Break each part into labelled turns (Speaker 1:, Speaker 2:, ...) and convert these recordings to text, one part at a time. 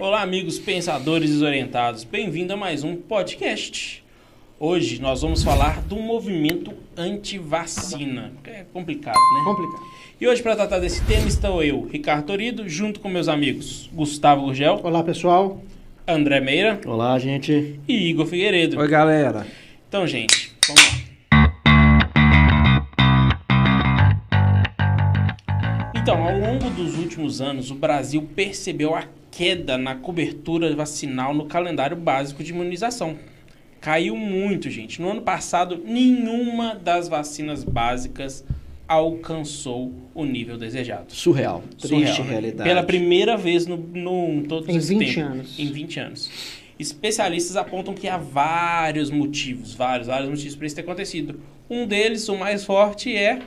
Speaker 1: Olá, amigos pensadores desorientados. Bem-vindo a mais um podcast. Hoje nós vamos falar do movimento anti-vacina. É complicado, né?
Speaker 2: Complicado.
Speaker 1: E hoje, para tratar desse tema, estou eu, Ricardo Torido, junto com meus amigos Gustavo Gurgel,
Speaker 2: Olá, pessoal.
Speaker 1: André Meira
Speaker 3: Olá, gente.
Speaker 1: e Igor Figueiredo.
Speaker 4: Oi, galera.
Speaker 1: Então, gente, vamos lá. Então, ao longo dos últimos anos, o Brasil percebeu a queda na cobertura vacinal no calendário básico de imunização. Caiu muito, gente. No ano passado, nenhuma das vacinas básicas alcançou o nível desejado.
Speaker 3: Surreal.
Speaker 1: Surreal,
Speaker 3: Triste
Speaker 1: né?
Speaker 3: realidade.
Speaker 1: Pela primeira vez no, no em todos
Speaker 2: Em
Speaker 1: esse
Speaker 2: 20
Speaker 1: tempo.
Speaker 2: anos.
Speaker 1: Em 20 anos. Especialistas apontam que há vários motivos, vários, vários motivos para isso ter acontecido. Um deles, o mais forte, é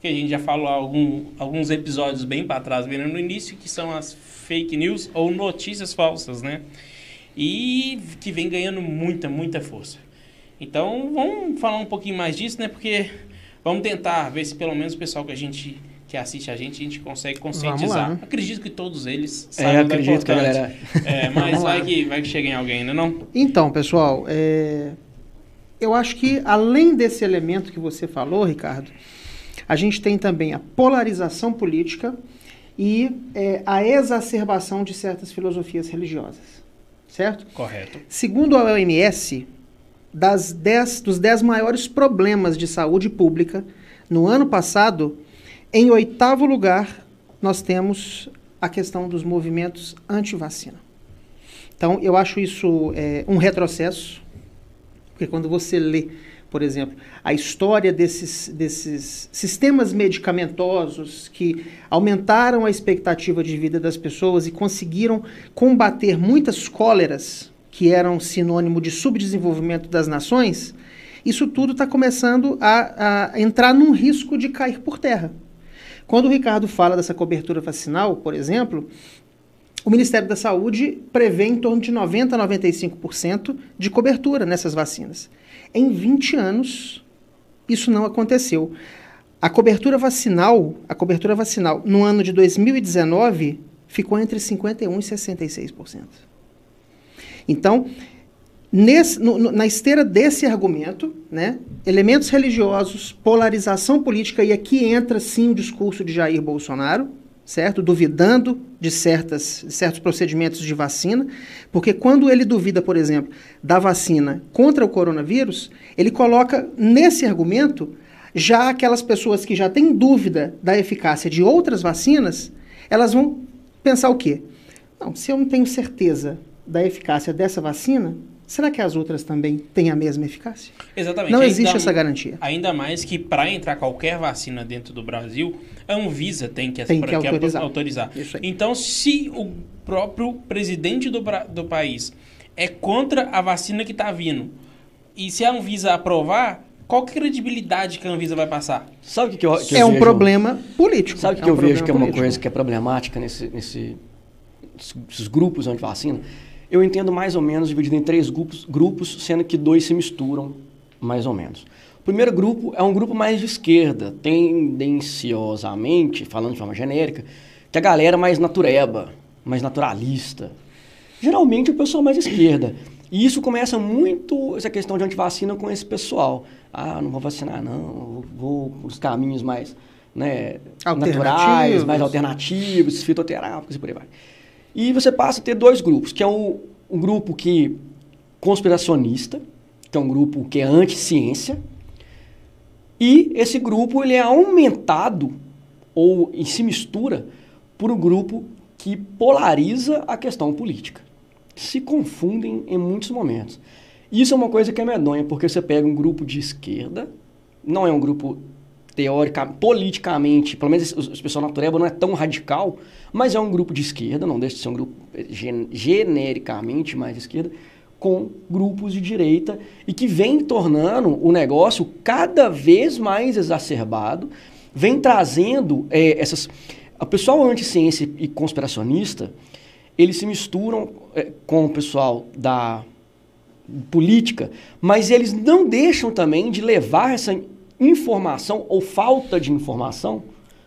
Speaker 1: que a gente já falou algum, alguns episódios bem para trás, bem no início, que são as fake news ou notícias falsas, né? E que vem ganhando muita, muita força. Então, vamos falar um pouquinho mais disso, né? Porque vamos tentar ver se pelo menos o pessoal que a gente que assiste a gente, a gente consegue conscientizar.
Speaker 2: né?
Speaker 1: Acredito que todos eles
Speaker 3: É,
Speaker 1: saibam da
Speaker 3: acredito que a galera.
Speaker 1: É, mas vai que, vai que chega em alguém, né não?
Speaker 2: Então, pessoal, é, eu acho que além desse elemento que você falou, Ricardo, a gente tem também a polarização política e é, a exacerbação de certas filosofias religiosas, certo?
Speaker 1: Correto.
Speaker 2: Segundo a OMS, das 10, dos 10 maiores problemas de saúde pública, no ano passado, em oitavo lugar, nós temos a questão dos movimentos anti-vacina. Então, eu acho isso é, um retrocesso, porque quando você lê, por exemplo, a história desses, desses sistemas medicamentosos que aumentaram a expectativa de vida das pessoas e conseguiram combater muitas cóleras que eram sinônimo de subdesenvolvimento das nações, isso tudo está começando a, a entrar num risco de cair por terra. Quando o Ricardo fala dessa cobertura vacinal, por exemplo, o Ministério da Saúde prevê em torno de 90% a 95% de cobertura nessas vacinas. Em 20 anos, isso não aconteceu. A cobertura vacinal, a cobertura vacinal no ano de 2019 ficou entre 51% e 66%. Então, nesse- no- no- na esteira desse argumento, né, elementos religiosos, polarização política, e aqui entra sim o discurso de Jair Bolsonaro, certo? Duvidando de certas, certos procedimentos de vacina, porque quando ele duvida, por exemplo, da vacina contra o coronavírus, ele coloca nesse argumento já aquelas pessoas que já têm dúvida da eficácia de outras vacinas, elas vão pensar o quê? Não, se eu não tenho certeza da eficácia dessa vacina, será que as outras também têm a mesma eficácia?
Speaker 1: Exatamente.
Speaker 2: Não
Speaker 1: Ainda-
Speaker 2: existe essa garantia.
Speaker 1: Ainda mais que para entrar qualquer vacina dentro do Brasil, a Anvisa tem que,
Speaker 2: Tem que
Speaker 1: pra-
Speaker 2: autorizar.
Speaker 1: autorizar.
Speaker 2: Isso aí.
Speaker 1: Então, se o próprio presidente do, do país é contra a vacina que está vindo, e se a Anvisa aprovar, qual que é a credibilidade que a Anvisa vai passar?
Speaker 3: Sabe o que, que eu, que eu
Speaker 2: é um
Speaker 3: vejo?
Speaker 2: problema político.
Speaker 3: Sabe o que,
Speaker 2: É
Speaker 3: que
Speaker 2: um
Speaker 3: eu vejo que é uma
Speaker 2: problema
Speaker 3: coisa
Speaker 2: político.
Speaker 3: que é problemática nesse, nesse, esses grupos anti-vacina? Eu entendo mais ou menos dividido em três grupos, grupos, sendo que dois se misturam, mais ou menos. O primeiro grupo é um grupo mais de esquerda, tendenciosamente, falando de forma genérica, que a galera mais natureba, mais naturalista. Geralmente o pessoal mais esquerda. E isso começa muito, essa questão de antivacina, com esse pessoal. Ah, não vou vacinar não, vou os caminhos mais né, naturais, mais alternativos, fitoterápicos e por aí vai. E você passa a ter dois grupos, que é um, um grupo que conspiracionista, que é um grupo que é anti-ciência, e esse grupo ele é aumentado ou se mistura por um grupo que polariza a questão política. Se confundem em muitos momentos. Isso é uma coisa que é medonha, porque você pega um grupo de esquerda, não é um grupo teórica, politicamente, pelo menos o pessoal natureba não é tão radical, mas é um grupo de esquerda, não deixa de ser um grupo eh, gen- genericamente mais de esquerda, com grupos de direita e que vem tornando o negócio cada vez mais exacerbado, vem trazendo eh, essas. O pessoal anti-ciência e conspiracionista, eles se misturam eh, com o pessoal da política, mas eles não deixam também de levar essa informação ou falta de informação,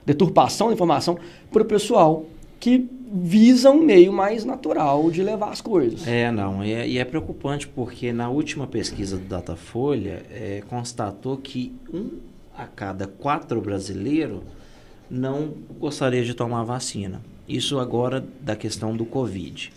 Speaker 3: deturpação da informação, para o pessoal que visa um meio mais natural de levar as coisas.
Speaker 4: É, não, e é, e é preocupante porque na última pesquisa do Datafolha é, constatou que um a cada quatro brasileiros não gostaria de tomar vacina. Isso agora da questão do Covid.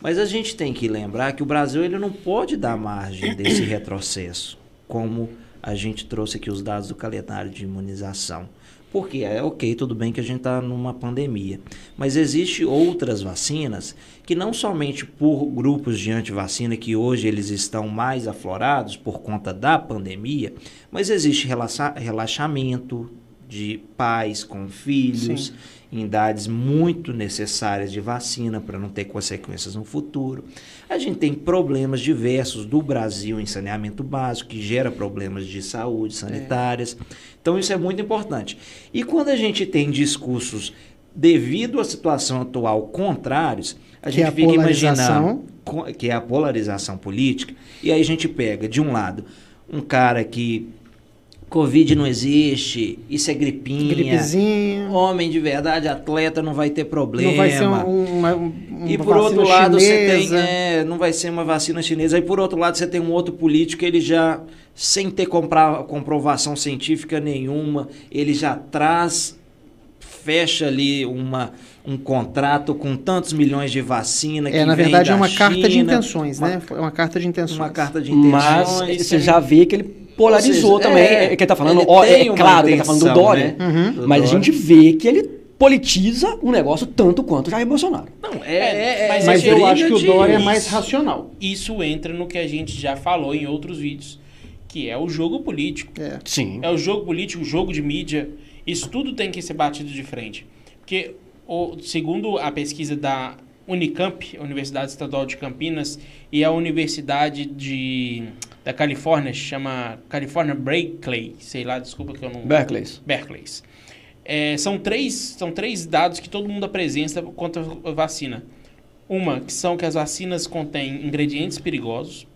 Speaker 4: Mas a gente tem que lembrar que o Brasil ele não pode dar margem desse retrocesso, como a gente trouxe aqui os dados do calendário de imunização. Porque é ok, tudo bem que a gente está numa pandemia, mas existe outras vacinas que não somente por grupos de antivacina que hoje eles estão mais aflorados por conta da pandemia, mas existe relaxa relaxamento de pais com filhos
Speaker 2: Sim.
Speaker 4: em idades muito necessárias de vacina para não ter consequências no futuro. A gente tem problemas diversos do Brasil em saneamento básico, que gera problemas de saúde sanitárias. Então, isso é muito importante. E quando a gente tem discursos, devido à situação atual, contrários, a
Speaker 2: Que
Speaker 4: gente
Speaker 2: é
Speaker 4: fica imaginando que é a polarização política, e aí a gente pega, de um lado, um cara que Covid não existe, isso é gripinha,
Speaker 2: Gripezinha.
Speaker 4: homem de verdade, atleta, não vai ter problema.
Speaker 2: Não vai ser um- uma, um-
Speaker 4: E
Speaker 2: uma
Speaker 4: por outro
Speaker 2: vacina
Speaker 4: lado, você tem.
Speaker 2: chinesa.
Speaker 4: é, não vai ser uma vacina chinesa. Aí por outro lado, você tem um outro político, ele já, sem ter compra- comprovação científica nenhuma, ele já traz, fecha ali uma, um contrato com tantos milhões de vacina.
Speaker 2: É,
Speaker 4: que
Speaker 2: na
Speaker 4: vem
Speaker 2: verdade, é uma carta de
Speaker 4: China,
Speaker 2: intenções,
Speaker 4: uma-
Speaker 2: né? Foi uma carta de intenções.
Speaker 4: Uma carta de intenções.
Speaker 3: Mas você já vê que ele polarizou
Speaker 4: Ou seja,
Speaker 3: também.
Speaker 4: é,
Speaker 3: É, que ele tá falando,
Speaker 4: ele
Speaker 3: ó, é
Speaker 4: uma
Speaker 3: claro que ele tá falando do
Speaker 4: intenção,
Speaker 3: Dória.
Speaker 4: né?
Speaker 2: Uhum.
Speaker 4: Do
Speaker 3: Mas a gente vê que ele politiza o negócio tanto quanto o Jair Bolsonaro.
Speaker 4: Não, é, é, é,
Speaker 1: mas
Speaker 2: Mas
Speaker 1: é
Speaker 2: eu acho que o Dória é mais racional.
Speaker 1: Isso entra no que a gente já falou em outros vídeos, que é o jogo político.
Speaker 2: É.
Speaker 3: Sim.
Speaker 1: É o jogo político, o jogo de mídia. Isso tudo tem que ser batido de frente. Porque, o, segundo a pesquisa da Unicamp, Universidade Estadual de Campinas, e a Universidade de, da Califórnia, chama California Berkeley, sei lá, desculpa que eu não...
Speaker 3: Berkeley.
Speaker 1: Berkeley. É, são, três, são três dados que todo mundo apresenta contra a vacina. Uma, que são que as vacinas contêm ingredientes perigosos.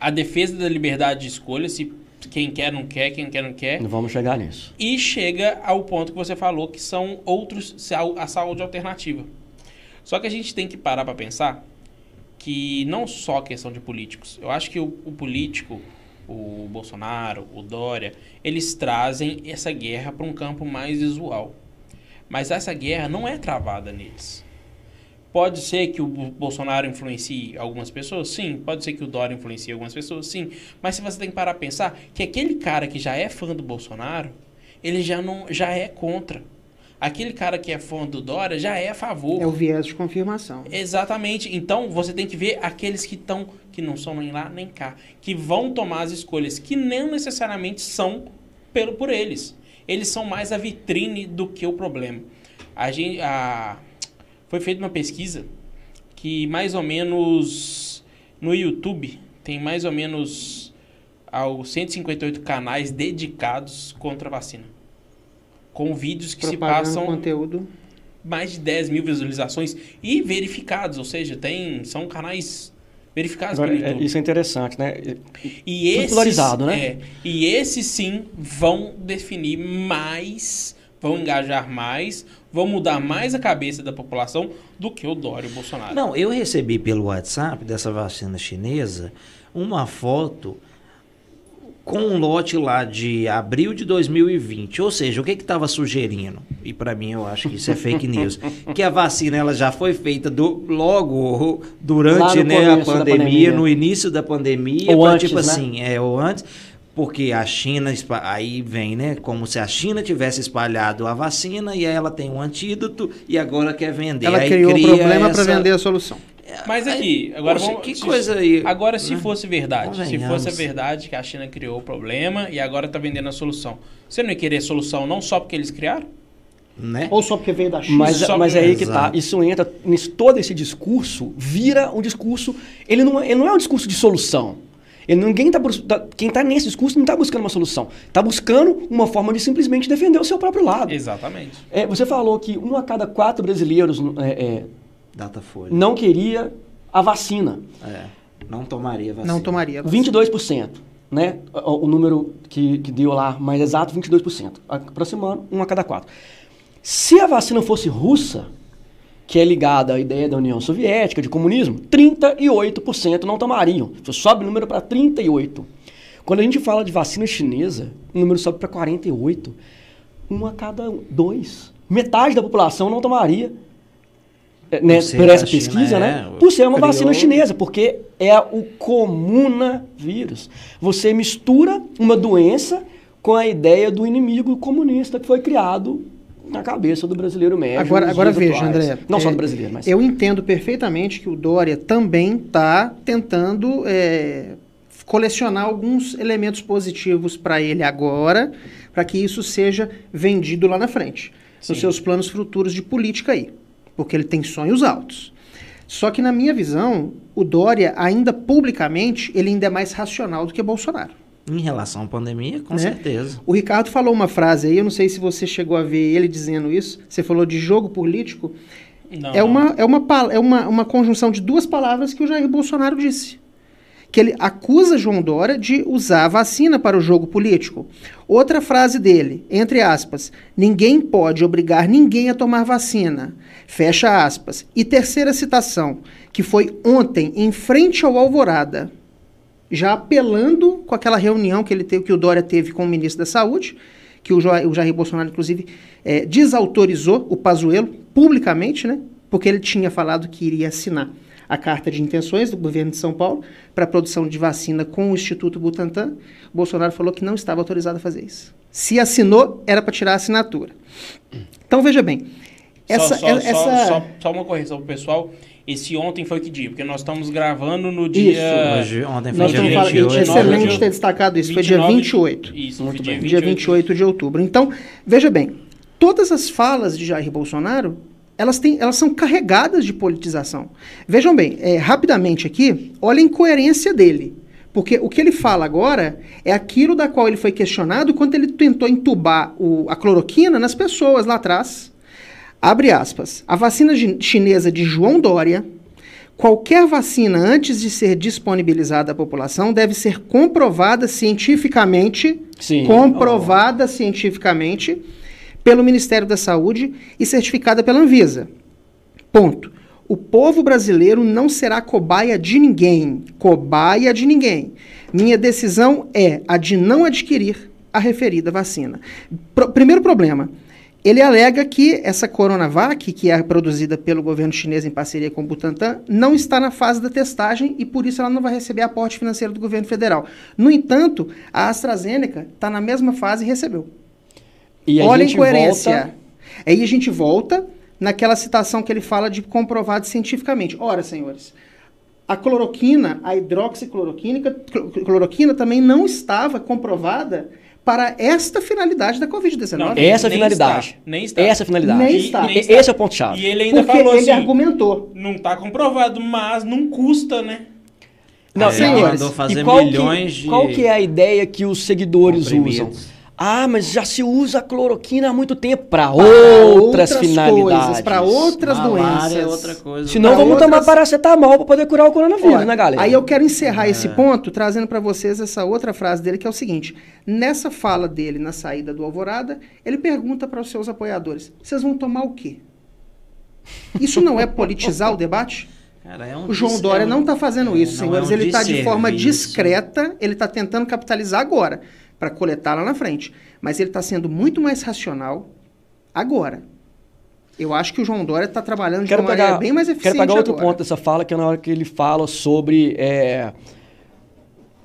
Speaker 1: A defesa da liberdade de escolha, se quem quer não quer, quem quer não quer.
Speaker 3: Não vamos chegar nisso.
Speaker 1: E chega ao ponto que você falou, que são outros, a saúde alternativa. Só que a gente tem que parar para pensar que não só questão de políticos. Eu acho que o, o político, o Bolsonaro, o Dória, eles trazem essa guerra para um campo mais visual. Mas essa guerra não é travada neles. Pode ser que o Bolsonaro influencie algumas pessoas? Sim. Pode ser que o Dória influencie algumas pessoas? Sim. Mas se você tem que parar a pensar que aquele cara que já é fã do Bolsonaro, ele já, não, já é contra. Aquele cara que é fã do Dória já é a favor.
Speaker 2: É o viés de confirmação.
Speaker 1: Exatamente. Então você tem que ver aqueles que estão, que não são nem lá nem cá, que vão tomar as escolhas, que não necessariamente são pelo por eles. Eles são mais a vitrine do que o problema. A gente, a, foi feita uma pesquisa que mais ou menos no YouTube tem mais ou menos aos 158 canais dedicados contra a vacina. Com vídeos que se
Speaker 2: Propagando
Speaker 1: passam
Speaker 2: conteúdo.
Speaker 1: mais de 10 mil visualizações e verificados, ou seja, tem, são canais verificados
Speaker 3: Agora,
Speaker 1: pelo
Speaker 3: é,
Speaker 1: YouTube.
Speaker 3: isso é interessante, né?
Speaker 1: E esses,
Speaker 3: né?
Speaker 1: é, e esses sim vão definir mais, vão engajar mais, vão mudar mais a cabeça da população do que o Dória e o Bolsonaro.
Speaker 4: Não, eu recebi pelo WhatsApp dessa vacina chinesa uma foto com um lote lá de abril de 2020. Ou seja, o que que estava sugerindo? E para mim eu acho que isso é fake news. que a vacina ela já foi feita do, logo durante né, a pandemia,
Speaker 3: pandemia.
Speaker 4: no início da pandemia,
Speaker 3: Ou
Speaker 4: pra,
Speaker 3: antes,
Speaker 4: tipo
Speaker 3: né?
Speaker 4: assim, é ou antes. Porque a China, aí vem, né? Como se a China tivesse espalhado a vacina e aí ela tem um antídoto e agora quer vender.
Speaker 2: Ela
Speaker 4: Aí
Speaker 2: criou o
Speaker 4: cria
Speaker 2: problema para
Speaker 4: essa-
Speaker 2: vender a solução.
Speaker 1: Mas aqui, agora
Speaker 4: poxa,
Speaker 1: vamos,
Speaker 4: que
Speaker 1: se-
Speaker 4: coisa aí.
Speaker 1: Agora, se
Speaker 4: né?
Speaker 1: fosse verdade, se fosse a verdade que a China criou o problema e agora está vendendo a solução, você não ia querer solução não só porque eles criaram?
Speaker 4: né?
Speaker 2: Ou só porque veio da China.
Speaker 3: Mas,
Speaker 1: Só
Speaker 3: mas
Speaker 1: que-
Speaker 3: é aí que tá.
Speaker 4: Exato.
Speaker 3: Isso entra. Nisso, todo esse discurso vira um discurso. Ele não, é- ele não é um discurso de solução. Ele, ninguém tá, tá- quem está nesse discurso não está buscando uma solução. Está buscando uma forma de simplesmente defender o seu próprio lado.
Speaker 1: Exatamente.
Speaker 3: É, você falou que um a cada quatro brasileiros é, é,
Speaker 4: Datafolha.
Speaker 3: não queria a vacina.
Speaker 4: É, não tomaria vacina.
Speaker 2: Não tomaria. vacina.
Speaker 3: 22%. Né? O, o número que, que deu lá mais exato, 22%. Aproximando, um a cada quatro. Se a vacina fosse russa, que é ligada à ideia da União Soviética, de comunismo, 38% não tomariam. Você sobe o número para 38%. Quando a gente fala de vacina chinesa, o número sobe para 48%. Um a cada dois. Metade da população não tomaria. É, né,
Speaker 4: China,
Speaker 3: pesquisa,
Speaker 4: é,
Speaker 3: né?
Speaker 4: o-
Speaker 3: Por ser uma
Speaker 4: criou-
Speaker 3: vacina chinesa, porque é o comunavírus. Você mistura uma doença com a ideia do inimigo comunista que foi criado na cabeça do brasileiro médio.
Speaker 2: Agora, agora veja. André.
Speaker 3: Não só
Speaker 2: é,
Speaker 3: do brasileiro, mas.
Speaker 2: Eu entendo perfeitamente que o Dória também está tentando é, colecionar alguns elementos positivos para ele agora, para que isso seja vendido lá na frente,
Speaker 1: Sim.
Speaker 2: nos seus planos futuros de política aí, porque ele tem sonhos altos. Só que na minha visão, o Dória ainda publicamente ele ainda é mais racional do que Bolsonaro.
Speaker 4: Em relação à pandemia, com
Speaker 2: Né?
Speaker 4: certeza.
Speaker 2: O Ricardo falou uma frase aí, eu não sei se você chegou a ver ele dizendo isso. Você falou de jogo político.
Speaker 1: Não,
Speaker 2: É, uma, é, uma, é uma, uma conjunção de duas palavras que o Jair Bolsonaro disse. Que ele acusa João Dória de usar a vacina para o jogo político. Outra frase dele, entre aspas, ninguém pode obrigar ninguém a tomar vacina. Fecha aspas. E terceira citação, que foi ontem, em frente ao Alvorada, já apelando com aquela reunião que ele teve, que o Dória teve com o ministro da Saúde, que o, Jair Bolsonaro, inclusive, eh, desautorizou o Pazuello publicamente, né? Porque ele tinha falado que iria assinar a carta de intenções do governo de São Paulo para a produção de vacina com o Instituto Butantan. Bolsonaro falou que não estava autorizado a fazer isso. Se assinou, era para tirar a assinatura. Então, veja bem. Essa,
Speaker 1: só, só,
Speaker 2: essa...
Speaker 1: só, só, só uma correção pro pessoal. Esse ontem foi que dia? Porque nós estamos gravando no dia.
Speaker 4: Hoje, ontem foi
Speaker 2: Nós
Speaker 4: dia
Speaker 2: estamos falando,
Speaker 4: 28.
Speaker 2: excelente
Speaker 1: de-
Speaker 2: ter destacado isso, foi dia
Speaker 1: 29
Speaker 2: 28.
Speaker 1: Isso,
Speaker 3: Muito
Speaker 1: foi
Speaker 3: bem.
Speaker 1: dia
Speaker 2: dia 28 de outubro. Então, veja bem, todas as falas de Jair Bolsonaro, elas, têm, elas são carregadas de politização. Vejam bem, é, rapidamente aqui, olha a incoerência dele. Porque o que ele fala agora é aquilo da qual ele foi questionado quando ele tentou entubar o- a cloroquina nas pessoas lá atrás. Abre aspas. A vacina chinesa de João Dória, qualquer vacina antes de ser disponibilizada à população deve ser comprovada cientificamente
Speaker 3: Sim.
Speaker 2: comprovada cientificamente pelo Ministério da Saúde e certificada pela Anvisa. Ponto. O povo brasileiro não será cobaia de ninguém. Cobaia de ninguém. Minha decisão é a de não adquirir a referida vacina. Pro- primeiro problema. Ele alega que essa Coronavac, que é produzida pelo governo chinês em parceria com o Butantan, não está na fase da testagem e por isso ela não vai receber aporte financeiro do governo federal. No entanto, a AstraZeneca está na mesma fase e recebeu.
Speaker 3: E
Speaker 2: Olha a incoerência.
Speaker 3: volta-
Speaker 2: Aí a gente volta naquela citação que ele fala de comprovado cientificamente. Ora, senhores, a cloroquina, a hidroxicloroquina, cloro- cloroquina também não estava comprovada para esta finalidade da Covid-19.
Speaker 1: Não,
Speaker 3: Essa é a
Speaker 1: Nem
Speaker 3: finalidade.
Speaker 1: está, nem está.
Speaker 3: Essa é a finalidade.
Speaker 2: Nem
Speaker 3: E-
Speaker 2: está.
Speaker 3: e- Esse é o ponto-chave.
Speaker 1: E ele ainda
Speaker 2: Porque
Speaker 1: falou
Speaker 2: ele
Speaker 1: assim:
Speaker 2: argumentou.
Speaker 1: não está comprovado, mas não custa, né?
Speaker 3: Não,
Speaker 2: senhores,
Speaker 4: ele mandou fazer milhões
Speaker 3: que,
Speaker 4: de
Speaker 3: qual que é a ideia que os seguidores usam? Ah, mas já se usa a cloroquina há muito tempo para
Speaker 2: Para
Speaker 3: outras, finalidades.
Speaker 2: para outras
Speaker 4: Malária é
Speaker 2: doenças.
Speaker 4: outra coisa.
Speaker 3: Senão
Speaker 2: Pra
Speaker 3: vamos
Speaker 2: outras-
Speaker 3: tomar paracetamol para poder curar o coronavírus,
Speaker 2: Olha,
Speaker 3: né, galera?
Speaker 2: Aí eu quero encerrar esse ponto trazendo para vocês essa outra frase dele, que é o seguinte: nessa fala dele na saída do Alvorada, ele pergunta para os seus apoiadores: vocês vão tomar o quê? Isso não é politizar o debate?
Speaker 4: Cara, é um
Speaker 2: O João Dória
Speaker 4: é um-
Speaker 2: não está fazendo
Speaker 4: é,
Speaker 2: isso, senhores.
Speaker 4: é um
Speaker 2: ele está de forma discreta, ele está tentando capitalizar agora, para coletar lá na frente. Mas ele está sendo muito mais racional agora. Eu acho que o João Dória está trabalhando de
Speaker 3: Quero
Speaker 2: uma maneira
Speaker 3: pegar,
Speaker 2: bem mais
Speaker 3: quero
Speaker 2: eficiente
Speaker 3: pegar outro
Speaker 2: agora.
Speaker 3: ponto dessa fala, que é na hora que ele fala sobre é,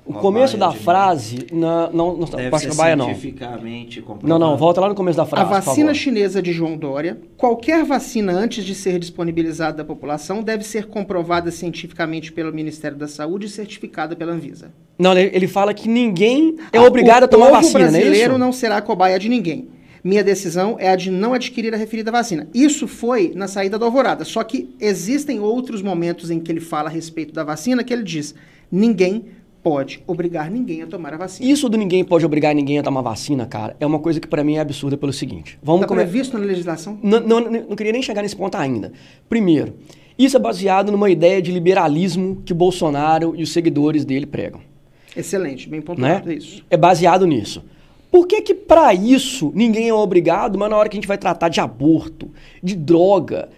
Speaker 3: o começo da
Speaker 4: de
Speaker 3: frase, na, não, não,
Speaker 4: Deve ser
Speaker 3: da Baia não.
Speaker 4: cientificamente
Speaker 3: Não,
Speaker 4: comprovado.
Speaker 3: não, volta lá no começo da
Speaker 2: A
Speaker 3: frase, por
Speaker 2: vacina chinesa de João Dória, qualquer vacina antes de ser disponibilizada à população deve ser comprovada cientificamente pelo Ministério da Saúde e certificada pela Anvisa.
Speaker 3: Não, ele, fala que ninguém é
Speaker 2: Ah,
Speaker 3: obrigado a tomar
Speaker 2: o
Speaker 3: vacina, não é
Speaker 2: brasileiro
Speaker 3: isso?
Speaker 2: não será cobaia de ninguém. Minha decisão é a de não adquirir a referida vacina. Isso foi na saída do Alvorada. Só que existem outros momentos em que ele fala a respeito da vacina que ele diz: ninguém pode obrigar ninguém a tomar a vacina.
Speaker 3: Isso do ninguém pode obrigar ninguém a tomar vacina, cara, é uma coisa que pra mim é absurda pelo seguinte. Vamos
Speaker 2: Está
Speaker 3: come-
Speaker 2: previsto na legislação?
Speaker 3: Não, não, não queria nem chegar nesse ponto ainda. Primeiro, isso é baseado numa ideia de liberalismo que Bolsonaro e os seguidores dele pregam.
Speaker 2: Excelente, bem
Speaker 3: Né?
Speaker 2: pontuado isso.
Speaker 3: É baseado nisso. Por que que para isso ninguém é obrigado, mas na hora que a gente vai tratar de aborto, de droga,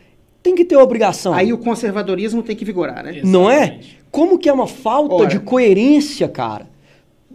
Speaker 3: tem que ter obrigação.
Speaker 2: Aí o conservadorismo tem que vigorar, né?
Speaker 3: Não é? Como que é uma falta
Speaker 2: Ora.
Speaker 3: de coerência, cara?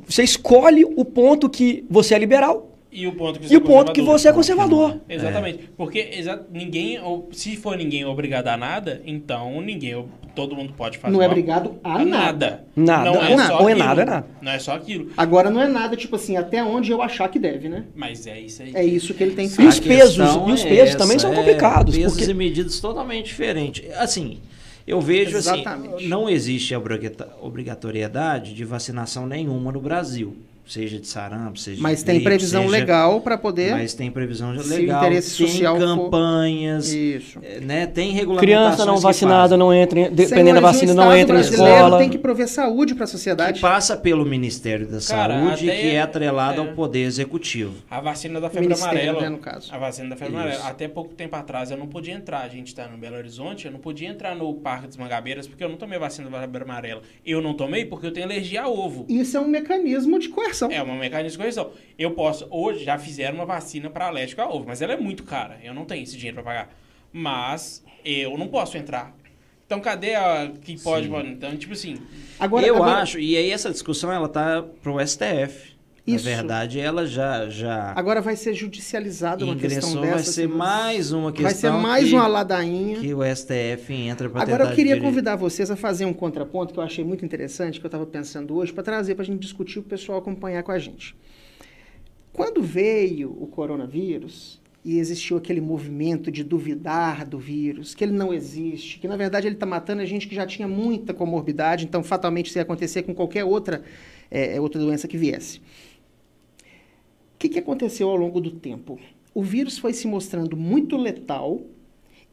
Speaker 3: Você escolhe o ponto que você é liberal
Speaker 1: E o ponto que
Speaker 3: e o ponto que você é conservador.
Speaker 1: Exatamente. Porque exa- ninguém, ou- se for ninguém obrigado a nada, então ninguém, todo mundo pode fazer.
Speaker 2: Não é obrigado a
Speaker 1: a
Speaker 2: nada.
Speaker 3: Nada.
Speaker 1: Não é
Speaker 3: Ou nada.
Speaker 1: só
Speaker 3: Ou é nada, é nada.
Speaker 1: Não é só aquilo.
Speaker 2: Agora não é nada, tipo assim, até onde eu achar que deve, né?
Speaker 1: Mas é isso aí.
Speaker 2: É isso que ele tem que
Speaker 3: E
Speaker 2: fazer.
Speaker 3: os pesos- e os
Speaker 4: é
Speaker 3: pesos também são
Speaker 4: é
Speaker 3: complicados,
Speaker 4: pesos
Speaker 3: porque-
Speaker 4: e medidas totalmente diferentes. Assim, eu vejo
Speaker 2: Exatamente.
Speaker 4: assim, não existe obrigata- obrigatoriedade de vacinação nenhuma no Brasil, seja de sarampo, seja
Speaker 2: Mas
Speaker 4: de
Speaker 2: tem
Speaker 4: gripe,
Speaker 2: previsão
Speaker 4: seja-
Speaker 2: legal para poder.
Speaker 4: Mas tem previsão legal,
Speaker 2: interesse
Speaker 4: tem
Speaker 2: social for-
Speaker 4: campanhas,
Speaker 2: Isso.
Speaker 4: eh, né? Tem regulamentações
Speaker 3: Criança não
Speaker 4: que
Speaker 3: vacinada não entra, em- dependendo
Speaker 2: Senhores,
Speaker 3: da vacina, não entra em
Speaker 2: brasileiro
Speaker 3: escola.
Speaker 2: tem que prover saúde para a
Speaker 4: que
Speaker 2: sociedade.
Speaker 4: passa pelo Ministério da
Speaker 1: Cara,
Speaker 4: Saúde,
Speaker 1: até-
Speaker 4: que é atrelado
Speaker 1: é.
Speaker 4: ao Poder Executivo.
Speaker 1: A vacina da febre
Speaker 2: Ministério,
Speaker 1: amarela.
Speaker 2: né, no caso.
Speaker 1: A vacina da febre
Speaker 4: Isso.
Speaker 1: amarela. Até pouco tempo atrás eu não podia entrar. A gente tá no Belo Horizonte, eu não podia entrar no Parque dos Mangabeiras porque eu não tomei a vacina da febre amarela. Eu não tomei porque eu tenho alergia a ovo.
Speaker 2: Isso é um mecanismo de coerção.
Speaker 1: É uma mecanismo de correção. Eu posso, hoje já fizeram uma vacina para alérgico a ovo, mas ela é muito cara. Eu não tenho esse dinheiro para pagar. Mas eu não posso entrar. Então cadê a que pode,
Speaker 4: Sim.
Speaker 1: mano? Então, tipo assim,
Speaker 2: Agora,
Speaker 4: eu
Speaker 2: agora-
Speaker 4: acho, e aí essa discussão ela tá pro STF.
Speaker 2: Isso.
Speaker 4: Na verdade, ela já já
Speaker 2: Agora vai ser judicializada uma questão dessa.
Speaker 4: vai ser mais uma questão
Speaker 2: Vai ser mais
Speaker 4: que,
Speaker 2: uma ladainha.
Speaker 4: que o STF entra para
Speaker 2: Agora eu queria convidar vocês a fazer um contraponto que eu achei muito interessante, que eu estava pensando hoje, para trazer para a gente discutir o pessoal acompanhar com a gente. Quando veio o coronavírus e existiu aquele movimento de duvidar do vírus, que ele não existe, que na verdade ele está matando a gente que já tinha muita comorbidade, então fatalmente isso ia acontecer com qualquer outra, é, outra doença que viesse. O que, que aconteceu ao longo do tempo? O vírus foi se mostrando muito letal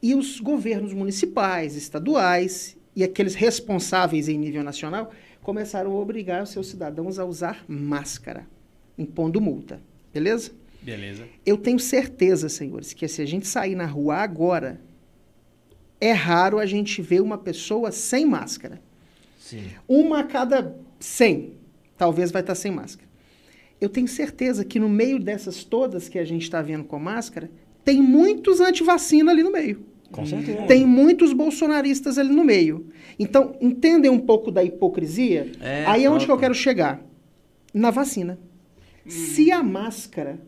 Speaker 2: e os governos municipais, estaduais e aqueles responsáveis em nível nacional começaram a obrigar os seus cidadãos a usar máscara, impondo multa. Beleza?
Speaker 1: beleza.
Speaker 2: Eu tenho certeza, senhores, que se a gente sair na rua agora, é raro a gente ver uma pessoa sem máscara.
Speaker 4: Sim.
Speaker 2: Uma a cada 100, talvez vai estar sem máscara. Eu tenho certeza que no meio dessas todas que a gente está vendo com máscara, tem muitos antivacina ali no meio.
Speaker 3: Com certeza.
Speaker 2: Tem muitos bolsonaristas ali no meio. Então, entendem um pouco da hipocrisia?
Speaker 4: É,
Speaker 2: Aí é onde que eu quero chegar. Na vacina. Se a máscara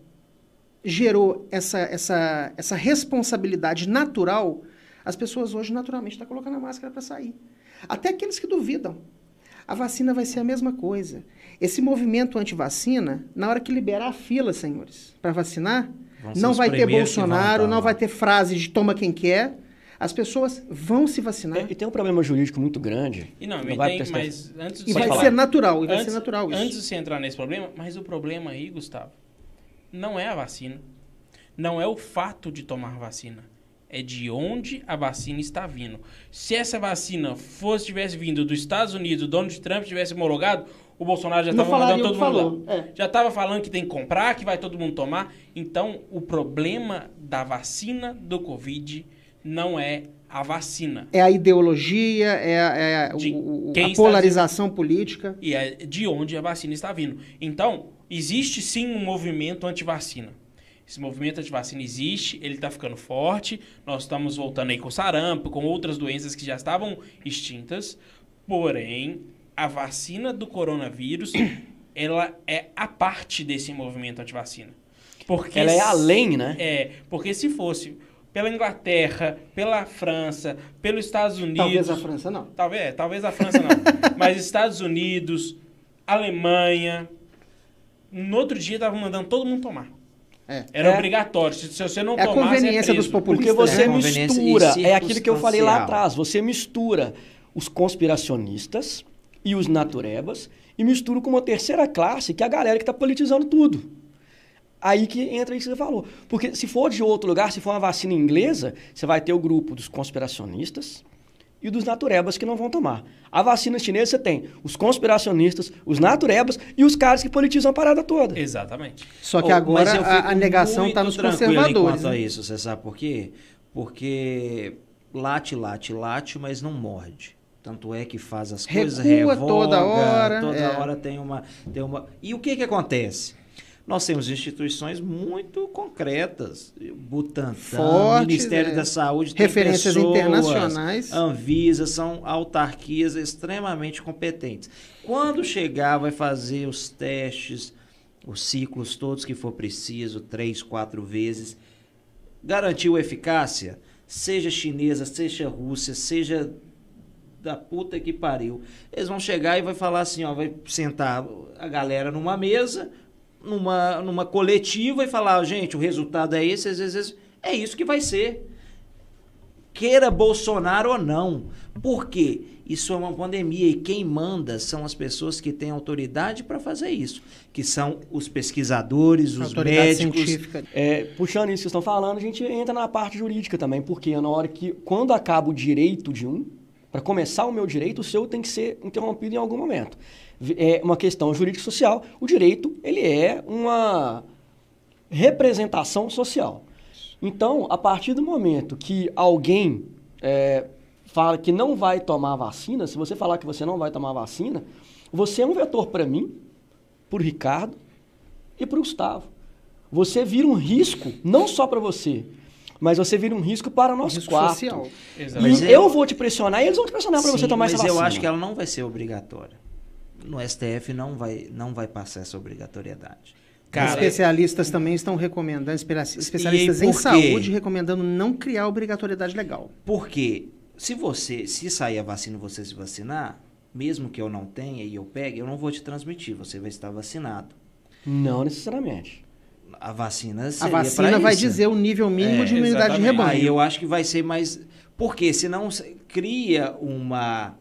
Speaker 2: gerou essa, essa, essa responsabilidade natural, as pessoas hoje naturalmente estão colocando a máscara para sair. Até aqueles que duvidam. A vacina vai ser a mesma coisa. Esse movimento anti-vacina, na hora que liberar a fila, senhores, para vacinar, não vai ter Bolsonaro, não vai ter frase de toma quem quer. As pessoas vão se vacinar.
Speaker 3: É, E tem um problema jurídico muito grande.
Speaker 1: E não,
Speaker 3: Não vai
Speaker 1: tem, mas antes de
Speaker 2: E vai
Speaker 1: falar-
Speaker 2: ser natural, e vai
Speaker 1: antes,
Speaker 2: ser natural isso.
Speaker 1: Antes de você entrar nesse problema, mas o problema aí, Gustavo, não é a vacina. Não é o fato de tomar vacina. É de onde a vacina está vindo. Se essa vacina fosse tivesse vindo dos Estados Unidos, o Donald Trump tivesse homologado, o Bolsonaro já estava mandando todo mundo.
Speaker 2: É.
Speaker 1: Já estava falando que tem que comprar, que vai todo mundo tomar. Então, o problema da vacina do Covid não é a vacina.
Speaker 2: É a ideologia, é, a- é a- o- a polarização política.
Speaker 1: e é de onde a vacina está vindo. Então, existe sim um movimento anti-vacina. Esse movimento anti-vacina existe, ele está ficando forte. Nós estamos voltando aí com sarampo, com outras doenças que já estavam extintas. Porém, a vacina do coronavírus, ela é a parte desse movimento anti-vacina. Porque
Speaker 3: Ela é além, né?
Speaker 1: É, porque se fosse pela Inglaterra, pela França, pelos Estados Unidos...
Speaker 2: Talvez a França não.
Speaker 1: Talvez, é, talvez a França não. Mas Estados Unidos, Alemanha. No outro dia estavam mandando todo mundo tomar.
Speaker 2: É.
Speaker 1: Era
Speaker 3: É.
Speaker 1: obrigatório. Se, se você não
Speaker 2: É a
Speaker 1: tomasse,
Speaker 2: conveniência
Speaker 1: é
Speaker 2: dos populistas.
Speaker 3: Porque você
Speaker 2: né?
Speaker 3: Mistura, é aquilo que eu falei lá atrás, você mistura os conspiracionistas e os naturebas e mistura com uma terceira classe, que é a galera que está politizando tudo. Aí que entra isso que você falou. Porque se for de outro lugar, se for uma vacina inglesa, você vai ter o grupo dos conspiracionistas e dos naturebas que não vão tomar. A vacina chinesa você tem os conspiracionistas, os naturebas e os caras que politizam a parada toda.
Speaker 1: Exatamente.
Speaker 2: Só que
Speaker 4: Oh,
Speaker 2: agora a, a negação está nos
Speaker 4: tranquilo
Speaker 2: conservadores.
Speaker 4: Enquanto a
Speaker 2: né?
Speaker 4: isso, você sabe por quê? Porque late, late, late, mas não morde. Tanto é que faz as coisas,
Speaker 2: Recua
Speaker 4: revoga,
Speaker 2: toda hora,
Speaker 4: toda
Speaker 2: é.
Speaker 4: hora tem uma, tem uma... E o que que acontece? Nós temos instituições muito concretas, Butantan,
Speaker 2: Fortes,
Speaker 4: Ministério
Speaker 2: é.
Speaker 4: da Saúde, tem
Speaker 2: Referências
Speaker 4: pessoas,
Speaker 2: internacionais.
Speaker 4: Anvisa, são autarquias extremamente competentes. Quando chegar, vai fazer os testes, os ciclos todos que for preciso, três, quatro vezes. Garantiu eficácia? Seja chinesa, seja Rússia, seja da puta que pariu. Eles vão chegar e vai falar assim, ó, vai sentar a galera numa mesa, numa, numa coletiva e falar, gente, o resultado é esse, às vezes é isso que vai ser. Queira Bolsonaro ou não. Por quê? Isso é uma pandemia e quem manda são as pessoas que têm autoridade para fazer isso, que são os pesquisadores, os
Speaker 2: Autoridade
Speaker 4: médicos.
Speaker 2: científica.
Speaker 3: É, puxando isso que vocês estão falando, a gente entra na parte jurídica também, porque na hora que, quando acaba o direito de um, para começar o meu direito, o seu tem que ser interrompido em algum momento. É uma questão jurídica social. O direito, ele é uma representação social. Então, a partir do momento que alguém é, fala que não vai tomar vacina, se você falar que você não vai tomar vacina, você é um vetor para mim, para o Ricardo e para o Gustavo. Você vira um risco, não só para você, mas você vira um risco para nós
Speaker 2: Risco
Speaker 3: quatro.
Speaker 2: social.
Speaker 3: E
Speaker 4: Mas
Speaker 3: eu vou te pressionar e eles vão te pressionar para você tomar
Speaker 4: mas
Speaker 3: essa vacina.
Speaker 4: eu acho que ela não vai ser obrigatória. No STF não vai, não vai passar essa obrigatoriedade.
Speaker 1: Cara,
Speaker 2: especialistas também estão recomendando, espe- especialistas em saúde recomendando não criar obrigatoriedade legal.
Speaker 4: Porque se você, se sair a vacina e você se vacinar, mesmo que eu não tenha e eu pegue, eu não vou te transmitir, você vai estar vacinado.
Speaker 3: Não necessariamente.
Speaker 4: A vacina
Speaker 2: A vacina vai
Speaker 4: isso.
Speaker 2: dizer o nível mínimo
Speaker 1: É,
Speaker 2: de imunidade de
Speaker 1: exatamente.
Speaker 2: rebanho.
Speaker 4: Aí eu acho que vai ser mais. Porque senão se- cria uma.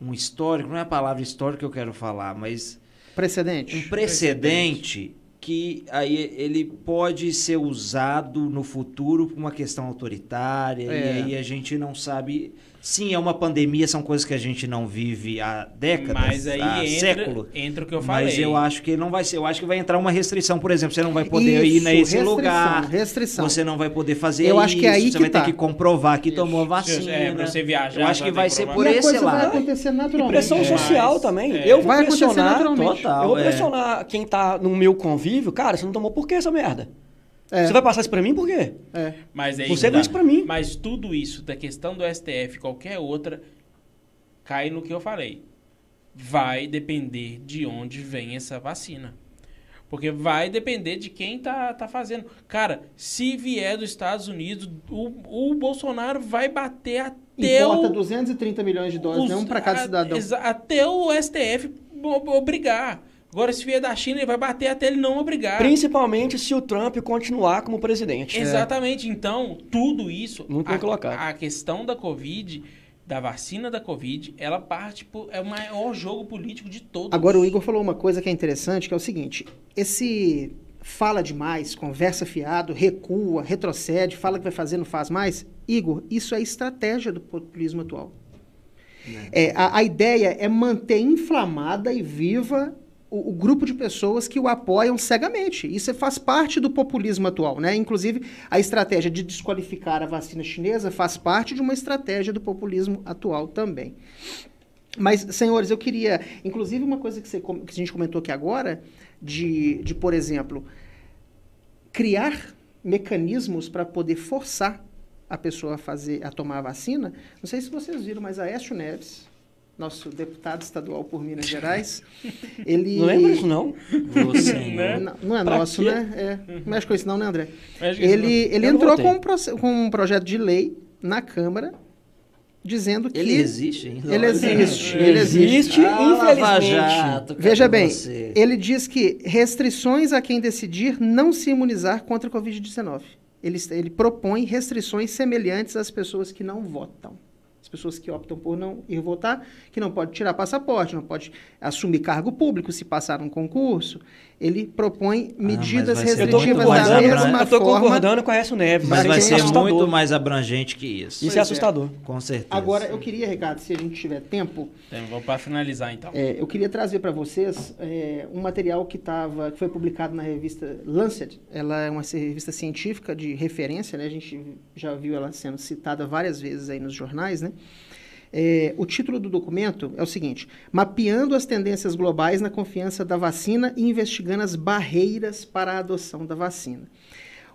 Speaker 4: Um histórico, não é a palavra histórico que eu quero falar, mas
Speaker 2: Precedente.
Speaker 4: um precedente que aí ele pode ser usado no futuro por uma questão autoritária
Speaker 2: É.
Speaker 4: e aí a gente não sabe. Sim, é uma pandemia, são coisas que a gente não vive há décadas,
Speaker 1: Mas aí
Speaker 4: há
Speaker 1: entra,
Speaker 4: século.
Speaker 1: entra o que eu falei.
Speaker 4: Mas eu acho que não vai ser. Eu acho que vai entrar uma restrição, por exemplo, você não vai poder ir
Speaker 2: Isso,
Speaker 4: nesse
Speaker 2: restrição,
Speaker 4: lugar.
Speaker 2: restrição.
Speaker 4: Você não vai poder fazer
Speaker 2: Eu
Speaker 4: isso.
Speaker 2: acho que é aí
Speaker 4: você
Speaker 2: que
Speaker 4: vai
Speaker 2: tá.
Speaker 4: ter que comprovar que
Speaker 1: Isso.
Speaker 4: tomou vacina.
Speaker 1: É, pra você viajar,
Speaker 4: Eu acho que vai ser por
Speaker 2: e a
Speaker 4: esse
Speaker 2: coisa vai
Speaker 4: lado.
Speaker 2: acontecer
Speaker 3: E
Speaker 2: naturalmente.
Speaker 3: pressão
Speaker 1: É,
Speaker 3: social
Speaker 1: mas,
Speaker 3: também.
Speaker 1: é.
Speaker 3: Eu vou
Speaker 2: Vai
Speaker 3: pressionar.
Speaker 2: naturalmente.
Speaker 4: Total,
Speaker 3: eu vou
Speaker 4: é.
Speaker 3: pressionar quem tá no meu convívio. Cara, você não tomou por que essa merda?
Speaker 2: É,
Speaker 3: Você vai passar isso pra mim por quê?
Speaker 2: é.
Speaker 1: Mas aí
Speaker 3: Você
Speaker 1: que
Speaker 3: deu isso pra mim.
Speaker 1: Mas tudo isso, da questão do STF, qualquer outra, cai no que eu falei. Vai depender de onde vem essa vacina. Porque vai depender de quem tá, tá fazendo. Cara, se vier dos Estados Unidos, o, o Bolsonaro vai bater até
Speaker 2: Importa
Speaker 1: o...
Speaker 2: 230 milhões de doses,
Speaker 1: os-
Speaker 2: um para cada
Speaker 1: a-
Speaker 2: cidadão.
Speaker 1: até o STF obrigar. Agora, se vier da China, ele vai bater até ele não obrigar.
Speaker 3: Principalmente se o Trump continuar como presidente.
Speaker 1: Exatamente. Então, tudo isso,
Speaker 3: bem
Speaker 1: a,
Speaker 3: colocado.
Speaker 1: a questão da Covid, da vacina da Covid, ela parte por, é o maior jogo político de todos.
Speaker 2: Agora o Igor falou uma coisa que é interessante, que é o seguinte: esse fala demais, conversa fiado, recua, retrocede, fala que vai fazer, não faz mais. Igor, isso é estratégia do populismo atual. É, a, a ideia é manter inflamada e viva o, o grupo de pessoas que o apoiam cegamente. Isso faz parte do populismo atual, né? Inclusive, a estratégia de desqualificar a vacina chinesa faz parte de uma estratégia do populismo atual também. Mas, senhores, eu queria. Inclusive, uma coisa que, você que a gente comentou aqui agora, de, de por exemplo, criar mecanismos para poder forçar a pessoa a fazer, a tomar a vacina. Não sei se vocês viram, mas Aécio Neves, nosso deputado estadual por Minas Gerais, ele.
Speaker 3: Não lembra disso, não?
Speaker 4: Você,
Speaker 1: Né?
Speaker 2: Não, não é
Speaker 3: Pra
Speaker 2: nosso,
Speaker 3: quê?
Speaker 2: né? É, não mexe com isso, não, né, André?
Speaker 1: Isso
Speaker 2: Ele, ele
Speaker 3: Eu não
Speaker 2: entrou
Speaker 3: votei.
Speaker 2: com um, proce- com um projeto de lei na Câmara dizendo que.
Speaker 4: Ele existe ainda?
Speaker 2: Ele existe, ele existe.
Speaker 3: Existe,
Speaker 4: Ah,
Speaker 3: infelizmente.
Speaker 4: Jato,
Speaker 2: Veja bem,
Speaker 4: você?
Speaker 2: ele diz que restrições a quem decidir não se imunizar contra a Covid-19. Ele, ele propõe restrições semelhantes às pessoas que não votam. As pessoas que optam por não ir votar, que não pode tirar passaporte, não pode assumir cargo público se passar um concurso. Ele propõe medidas
Speaker 4: Ah,
Speaker 3: Eu tô
Speaker 2: restritivas
Speaker 4: muito
Speaker 2: da
Speaker 4: mais
Speaker 2: mesma
Speaker 3: eu tô
Speaker 2: forma.
Speaker 3: concordando com a Aécio Neves.
Speaker 4: Mas
Speaker 2: Mas
Speaker 4: vai
Speaker 2: é
Speaker 4: ser
Speaker 3: assustador.
Speaker 4: muito mais abrangente que isso.
Speaker 3: Isso é
Speaker 2: é.
Speaker 3: assustador.
Speaker 4: Com certeza.
Speaker 2: Agora, eu queria, Ricardo, se a gente tiver tempo,
Speaker 1: Então, vamos para finalizar, então.
Speaker 2: É, eu queria trazer para vocês é, um material que, tava, que foi publicado na revista Lancet. Ela é uma revista científica de referência, né? a gente já viu ela sendo citada várias vezes aí nos jornais. Né? É, o título do documento é o seguinte: Mapeando as tendências globais na confiança da vacina e investigando as barreiras para a adoção da vacina.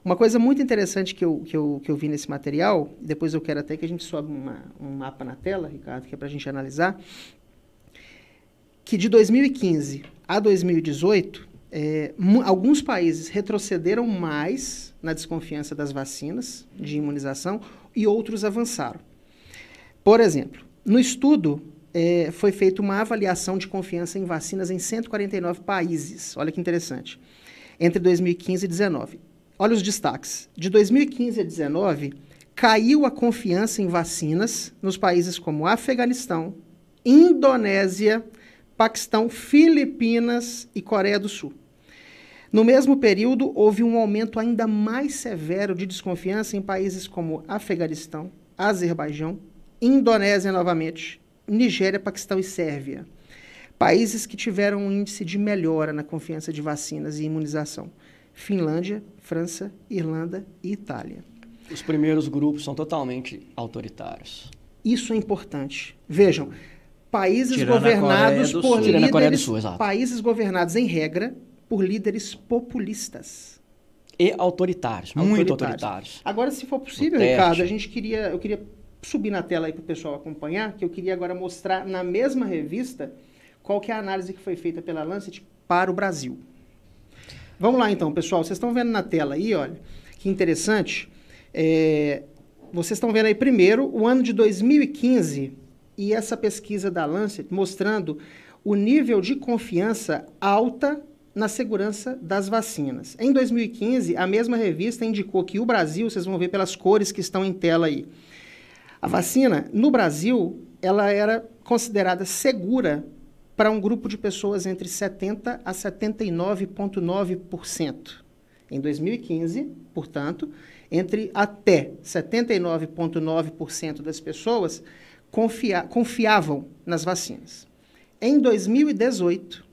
Speaker 2: Uma coisa muito interessante que eu, que eu, que eu vi nesse material, depois eu quero até que a gente sobe uma, um mapa na tela, Ricardo, que é para a gente analisar, que de 2015 a 2018, é, alguns países retrocederam mais na desconfiança das vacinas de imunização e outros avançaram. Por exemplo, no estudo é, foi feita uma avaliação de confiança em vacinas em 149 países. Olha que interessante. Entre 2015 e 2019. Olha os destaques. De 2015 a 2019, caiu a confiança em vacinas nos países como Afeganistão, Indonésia, Paquistão, Filipinas e Coreia do Sul. No mesmo período, houve um aumento ainda mais severo de desconfiança em países como Afeganistão, Azerbaijão, Indonésia novamente, Nigéria, Paquistão e Sérvia. Países que tiveram um índice de melhora na confiança de vacinas e imunização. Finlândia, França, Irlanda e Itália.
Speaker 3: Os primeiros grupos são totalmente autoritários.
Speaker 2: Isso é importante. Vejam, países Tirando governados por líderes, Sul, países governados em regra por líderes populistas
Speaker 3: e autoritários, autoritários. muito autoritários.
Speaker 2: Agora, se for possível, Ricardo, a gente queria, eu queria subir na tela aí para o pessoal acompanhar, que eu queria agora mostrar na mesma revista qual que é a análise que foi feita pela Lancet para o Brasil. Vamos lá então, pessoal. Vocês estão vendo na tela aí, olha, que interessante. É, vocês estão vendo aí primeiro o ano de 2015 e essa pesquisa da Lancet mostrando o nível de confiança alta na segurança das vacinas. Em 2015, a mesma revista indicou que o Brasil, vocês vão ver pelas cores que estão em tela aí, a vacina, no Brasil, ela era considerada segura para um grupo de pessoas entre 70% a 79,9%. Em 2015, portanto, entre até 79,9% das pessoas confia confiavam nas vacinas. Em 2018,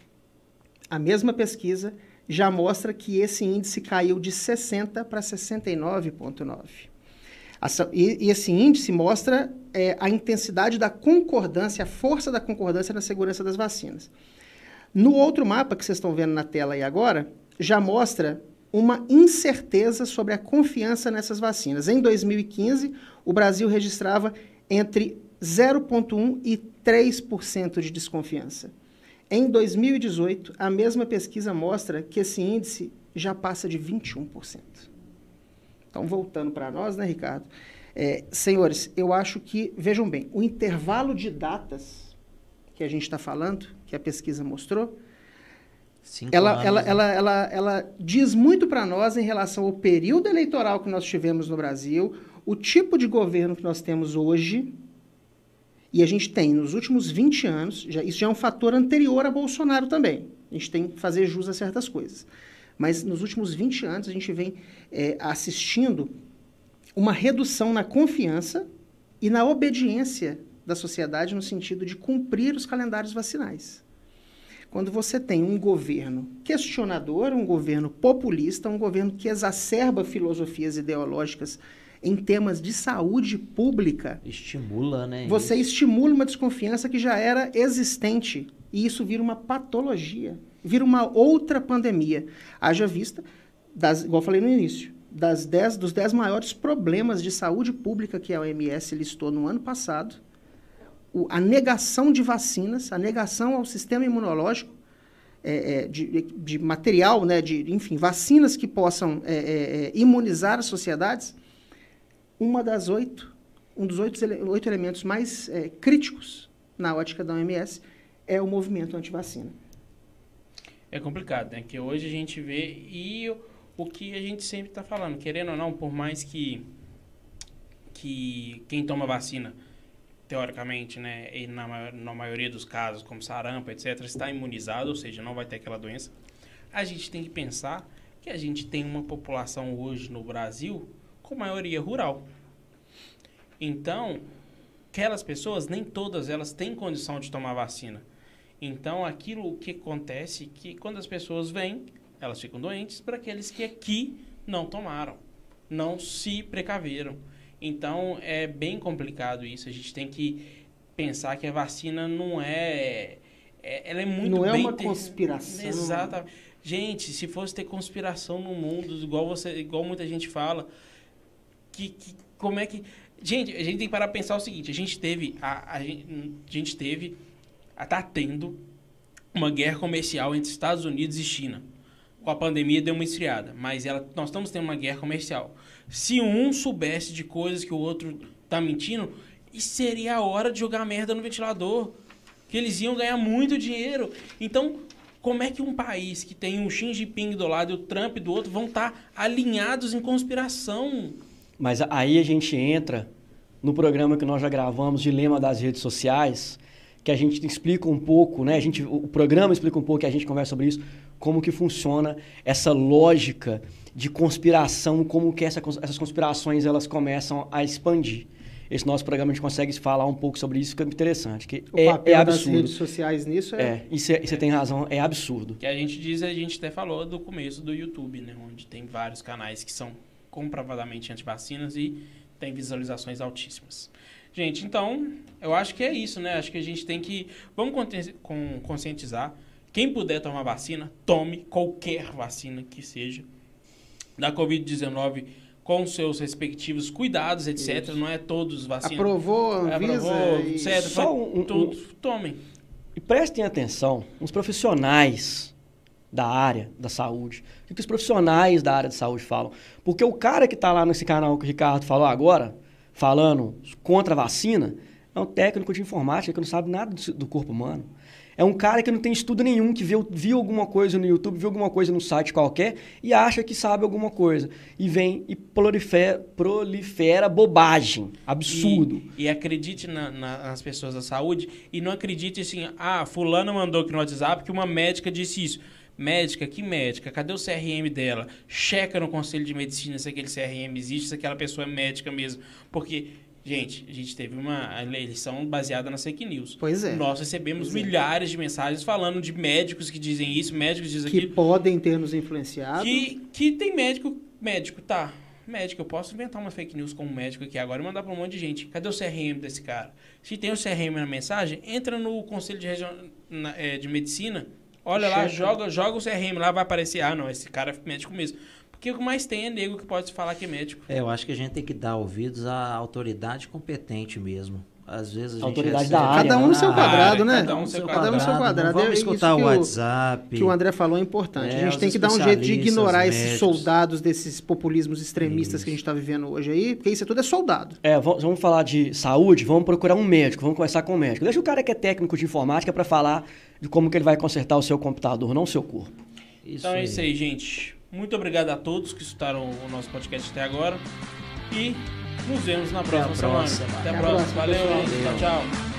Speaker 2: a mesma pesquisa já mostra que esse índice caiu de 60 para 69,9. E, e esse índice mostra é, a intensidade da concordância, a força da concordância na segurança das vacinas. No outro mapa que vocês estão vendo na tela aí agora, já mostra uma incerteza sobre a confiança nessas vacinas. Em 2015, o Brasil registrava entre 0,1% e 3% de desconfiança. Em 2018, a mesma pesquisa mostra que esse índice já passa de 21%. Então, voltando para nós, né, Ricardo? É, senhores, eu acho que, vejam bem, o intervalo de datas que a gente está falando, que a pesquisa mostrou, ela, anos, ela, né? ela, ela, ela diz muito para nós em relação ao período eleitoral que nós tivemos no Brasil, o tipo de governo que nós temos hoje, e a gente tem nos últimos 20 anos, já, isso já é um fator anterior a Bolsonaro também. A gente tem que fazer jus a certas coisas. Mas nos últimos 20 anos a gente vem é, assistindo uma redução na confiança e na obediência da sociedade no sentido de cumprir os calendários vacinais. Quando você tem um governo questionador, um governo populista, um governo que exacerba filosofias ideológicas em temas de saúde pública.
Speaker 4: Estimula, né?
Speaker 2: Você isso. estimula uma desconfiança que já era existente. E isso vira uma patologia vira uma outra pandemia. Haja vista, das, igual falei no início, das dez, dos 10 maiores problemas de saúde pública que a OMS listou no ano passado, o, a negação de vacinas, a negação ao sistema imunológico, é, é, de, de, material, né, de, enfim, vacinas que possam é, é, é imunizar as sociedades, uma das oito, um dos oito, oito elementos mais é, críticos na ótica da OMS é o movimento anti-vacina
Speaker 1: é complicado, né? Que hoje a gente vê e o que a gente sempre está falando, querendo ou não, por mais que que quem toma vacina teoricamente, né, e na, na maioria dos casos, como sarampo, etc., está imunizado, ou seja, não vai ter aquela doença. A gente tem que pensar que a gente tem uma população hoje no Brasil com maioria rural. Então, aquelas pessoas, nem todas elas têm condição de tomar vacina. Então, aquilo que acontece é que quando as pessoas vêm, elas ficam doentes para aqueles que aqui não tomaram, não se precaveram. Então, é bem complicado isso. A gente tem que pensar que a vacina não é. é- ela é muito
Speaker 2: Não é uma
Speaker 1: ter-
Speaker 2: conspiração.
Speaker 1: Exatamente. Gente, se fosse ter conspiração no mundo, igual você, igual muita gente fala, que, que- como é que. Gente, a gente tem que parar pra pensar o seguinte: a gente teve. A, a gente, a gente teve. A- Tá tendo uma guerra comercial entre Estados Unidos e China. Com a pandemia deu uma esfriada, mas ela, nós estamos tendo uma guerra comercial. Se um soubesse de coisas que o outro tá mentindo, seria a hora de jogar merda no ventilador. Que eles iam ganhar muito dinheiro. Então, como é que um país que tem um Xi Jinping do lado e o Trump do outro vão estar alinhados em conspiração?
Speaker 3: Mas aí a gente entra no programa que nós já gravamos, Dilema das Redes Sociais, que a gente explica um pouco, né? A gente, o programa explica um pouco, que a gente conversa sobre isso, como que funciona essa lógica de conspiração, como que essa, essas conspirações elas começam a expandir. Esse nosso programa a gente consegue falar um pouco sobre isso, fica interessante, que
Speaker 2: O
Speaker 3: é,
Speaker 2: papel
Speaker 3: é
Speaker 2: das
Speaker 3: absurdo.
Speaker 2: redes sociais nisso é,
Speaker 3: É, e você tem razão, é absurdo.
Speaker 1: Que a gente diz, a gente até falou do começo do YouTube, né? Onde tem vários canais que são comprovadamente antivacinas e tem visualizações altíssimas. Gente, então, eu acho que é isso, né? Acho que a gente tem que. Vamos conscientizar. Quem puder tomar vacina, tome qualquer vacina que seja. Da Covid-19, com seus respectivos cuidados, etc. Não é todos vacinas.
Speaker 2: aprovou Anvisa
Speaker 1: Aprovou,
Speaker 2: e-
Speaker 1: etc.
Speaker 3: Só um- um-
Speaker 1: tudo. Tomem.
Speaker 3: E prestem atenção, os profissionais da área da saúde, o que, que os profissionais da área de saúde falam. Porque o cara que está lá nesse canal que o Ricardo falou agora, falando contra a vacina, é um técnico de informática que não sabe nada do, corpo humano. É um cara que não tem estudo nenhum, que viu, viu alguma coisa no YouTube, viu alguma coisa no site qualquer e acha que sabe alguma coisa. E vem e prolifera, prolifera bobagem. Absurdo.
Speaker 1: E, e acredite na- na- nas pessoas da saúde e não acredite assim, ah, fulano mandou aqui no WhatsApp que uma médica disse isso. Médica, que médica? Cadê o CRM dela? Checa no Conselho de Medicina se aquele CRM existe, se aquela pessoa é médica mesmo. Porque, gente, a gente teve uma eleição baseada nas fake news.
Speaker 2: Pois é.
Speaker 1: Nós recebemos
Speaker 2: Pois é.
Speaker 1: milhares de mensagens falando de médicos que dizem isso, médicos que dizem
Speaker 2: que
Speaker 1: aquilo.
Speaker 2: podem ter nos influenciado.
Speaker 1: Que, que tem médico, médico, tá. Médico, eu posso inventar uma fake news com um médico aqui agora e mandar para um monte de gente. Cadê o CRM desse cara? Se tem o CRM na mensagem, entra no Conselho de, Region... na- é, de Medicina, olha lá, joga, joga o CRM lá, vai aparecer, ah, não, esse cara é médico mesmo. Porque o que mais tem é nego que pode falar que é médico.
Speaker 4: É, eu acho que a gente tem que dar ouvidos à autoridade competente mesmo. Às vezes a gente
Speaker 3: Autoridade
Speaker 4: recebe-
Speaker 3: da área,
Speaker 2: Cada um no
Speaker 3: né?
Speaker 2: seu quadrado, né?
Speaker 1: cada um no seu
Speaker 2: Cada um no seu quadrado.
Speaker 4: Vamos
Speaker 2: É isso
Speaker 4: escutar o
Speaker 2: que
Speaker 4: WhatsApp.
Speaker 2: que o André falou é importante.
Speaker 4: É,
Speaker 2: a gente tem que dar um jeito de ignorar esses
Speaker 4: médicos.
Speaker 2: soldados desses populismos extremistas
Speaker 4: Isso.
Speaker 2: que a gente está vivendo hoje aí, porque isso tudo é soldado.
Speaker 3: É, vamos, falar de saúde, vamos procurar um médico, vamos conversar com o médico. Deixa o cara que é técnico de informática para falar de como que ele vai consertar o seu computador, não o seu corpo.
Speaker 4: Isso
Speaker 1: então é isso aí, gente. Muito obrigado a todos que escutaram o nosso podcast até agora. E nos vemos na
Speaker 4: Até
Speaker 1: próxima semana.
Speaker 4: próxima.
Speaker 1: Até a
Speaker 2: Até a
Speaker 1: próxima.
Speaker 2: próxima,
Speaker 1: Valeu, gente. Tchau, tchau.